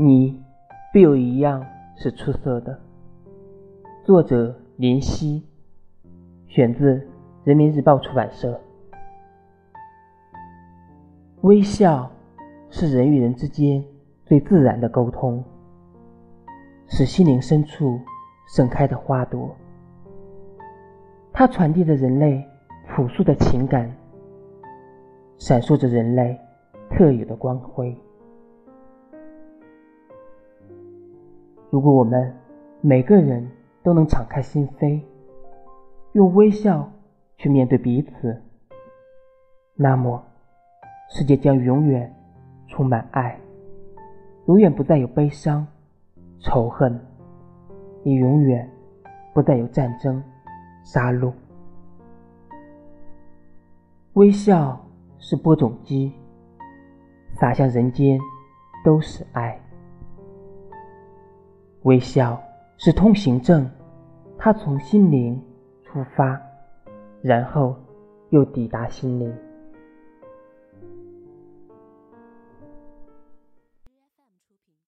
你必有一样是出色的。作者：林夕，选自《人民日报》出版社。微笑是人与人之间最自然的沟通，是心灵深处盛开的花朵。它传递着人类朴素的情感，闪烁着人类特有的光辉。如果我们每个人都能敞开心扉，用微笑去面对彼此，那么世界将永远充满爱，永远不再有悲伤、仇恨，也永远不再有战争。杀戮，微笑是播种机，洒向人间都是爱。微笑是通行证，它从心灵出发，然后又抵达心灵。